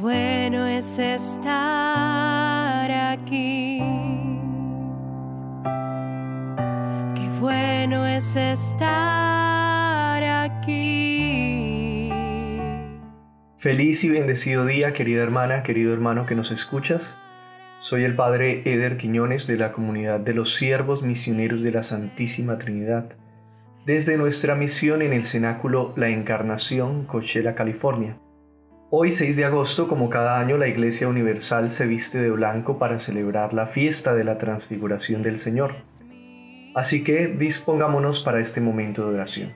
Bueno es estar aquí. Qué bueno es estar aquí. Feliz y bendecido día, querida hermana, querido hermano que nos escuchas. Soy el Padre Eder Quiñones de la comunidad de los siervos misioneros de la Santísima Trinidad, desde nuestra misión en el cenáculo La Encarnación, Coachella, California. Hoy 6 de agosto, como cada año, la Iglesia Universal se viste de blanco para celebrar la fiesta de la transfiguración del Señor. Así que dispongámonos para este momento de oración.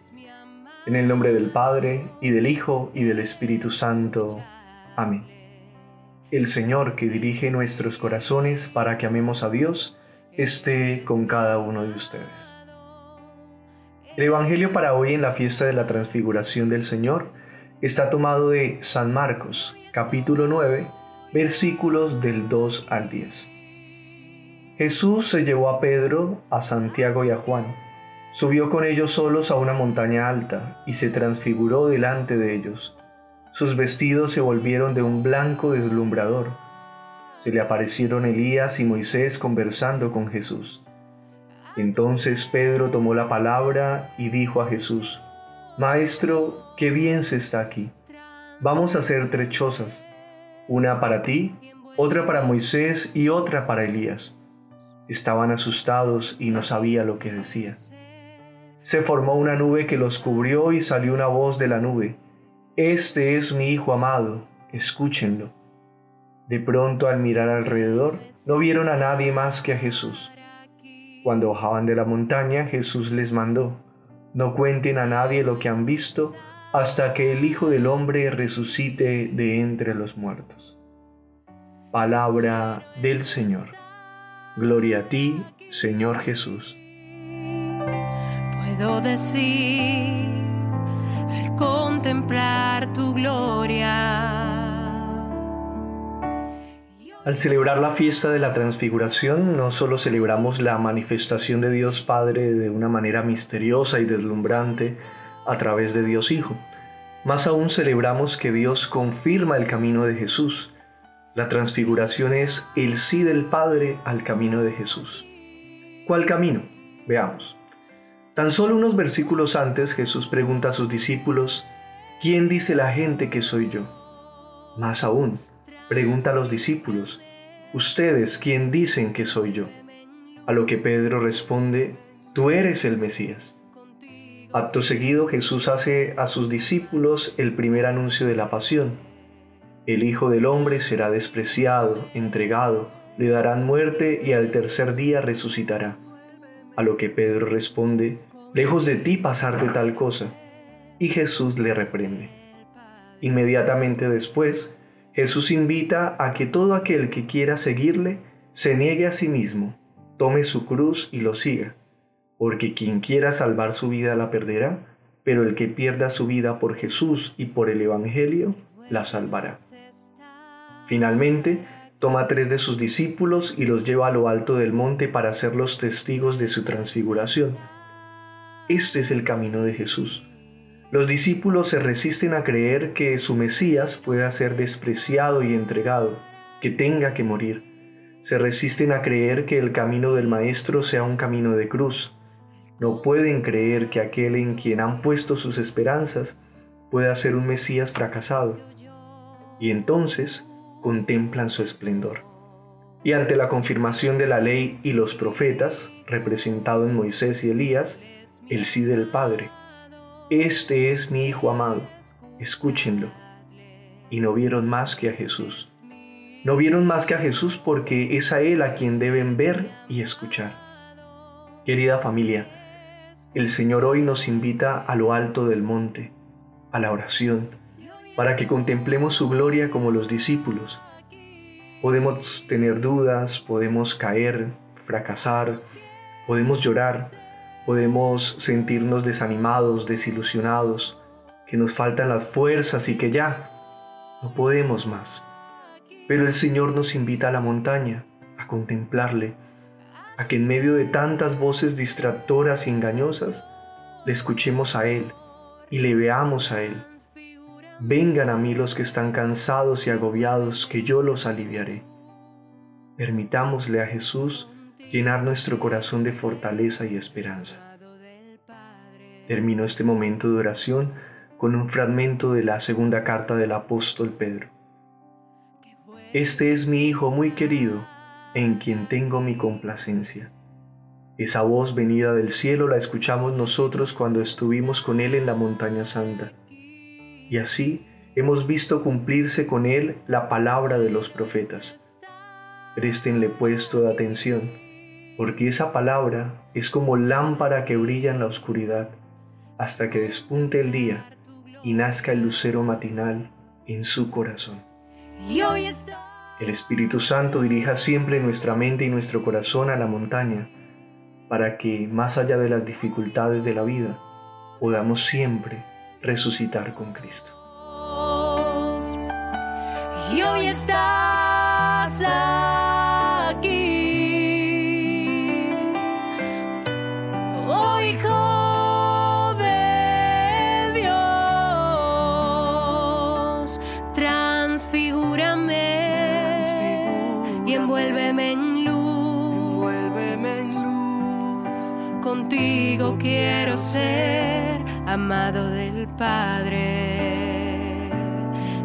En el nombre del Padre, y del Hijo, y del Espíritu Santo. Amén. El Señor que dirige nuestros corazones para que amemos a Dios esté con cada uno de ustedes. El Evangelio para hoy en la fiesta de la transfiguración del Señor está tomado de San Marcos, capítulo 9, versículos del 2 al 10. Jesús se llevó a Pedro, a Santiago y a Juan, subió con ellos solos a una montaña alta y se transfiguró delante de ellos sus vestidos se volvieron de un blanco deslumbrador. Se le aparecieron Elías y Moisés conversando con Jesús. Entonces Pedro tomó la palabra y dijo a Jesús, Maestro, qué bien se está aquí. Vamos a hacer tres chozas, una para ti, otra para Moisés y otra para Elías. Estaban asustados y no sabía lo que decía. Se formó una nube que los cubrió y salió una voz de la nube. Este es mi Hijo amado, escúchenlo. De pronto al mirar alrededor, no vieron a nadie más que a Jesús. Cuando bajaban de la montaña, Jesús les mandó, no cuenten a nadie lo que han visto hasta que el Hijo del Hombre resucite de entre los muertos. Palabra del Señor. Gloria a ti, Señor Jesús. Puedo decir contemplar tu gloria. Al celebrar la fiesta de la transfiguración, no solo celebramos la manifestación de Dios Padre de una manera misteriosa y deslumbrante a través de Dios Hijo, más aún celebramos que Dios confirma el camino de Jesús. La transfiguración es el sí del Padre al camino de Jesús. ¿Cuál camino? Veamos. Tan solo unos versículos antes Jesús pregunta a sus discípulos, ¿quién dice la gente que soy yo? Más aún, pregunta a los discípulos, ¿ustedes quién dicen que soy yo? A lo que Pedro responde, tú eres el Mesías. Acto seguido Jesús hace a sus discípulos el primer anuncio de la pasión. El Hijo del Hombre será despreciado, entregado, le darán muerte y al tercer día resucitará. A lo que Pedro responde, lejos de ti pasarte tal cosa. Y Jesús le reprende. Inmediatamente después, Jesús invita a que todo aquel que quiera seguirle se niegue a sí mismo, tome su cruz y lo siga, porque quien quiera salvar su vida la perderá, pero el que pierda su vida por Jesús y por el Evangelio la salvará. Finalmente, toma tres de sus discípulos y los lleva a lo alto del monte para ser los testigos de su transfiguración. Este es el camino de Jesús. Los discípulos se resisten a creer que su Mesías pueda ser despreciado y entregado, que tenga que morir. Se resisten a creer que el camino del Maestro sea un camino de cruz. No pueden creer que aquel en quien han puesto sus esperanzas pueda ser un Mesías fracasado. Y entonces, contemplan su esplendor. Y ante la confirmación de la ley y los profetas, representado en Moisés y Elías, el sí del Padre. Este es mi Hijo amado, escúchenlo. Y no vieron más que a Jesús. No vieron más que a Jesús porque es a Él a quien deben ver y escuchar. Querida familia, el Señor hoy nos invita a lo alto del monte, a la oración, para que contemplemos su gloria como los discípulos. Podemos tener dudas, podemos caer, fracasar, podemos llorar, podemos sentirnos desanimados, desilusionados, que nos faltan las fuerzas y que ya no podemos más. Pero el Señor nos invita a la montaña, a contemplarle, a que en medio de tantas voces distractoras y engañosas, le escuchemos a Él y le veamos a Él Vengan a mí los que están cansados y agobiados, que yo los aliviaré. Permitámosle a Jesús llenar nuestro corazón de fortaleza y esperanza. Termino este momento de oración con un fragmento de la segunda carta del apóstol Pedro. Este es mi Hijo muy querido, en quien tengo mi complacencia. Esa voz venida del cielo la escuchamos nosotros cuando estuvimos con Él en la montaña santa. Y así hemos visto cumplirse con Él la palabra de los profetas. Préstenle pues toda atención, porque esa palabra es como lámpara que brilla en la oscuridad hasta que despunte el día y nazca el lucero matinal en su corazón. El Espíritu Santo dirija siempre nuestra mente y nuestro corazón a la montaña, para que, más allá de las dificultades de la vida, podamos siempre resucitar con Cristo. Y hoy estás contigo quiero ser amado del Padre.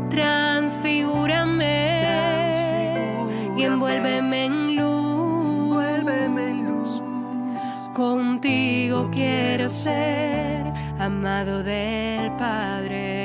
Transfigúrame, y envuélveme en luz. en luz. Contigo quiero ser amado del Padre.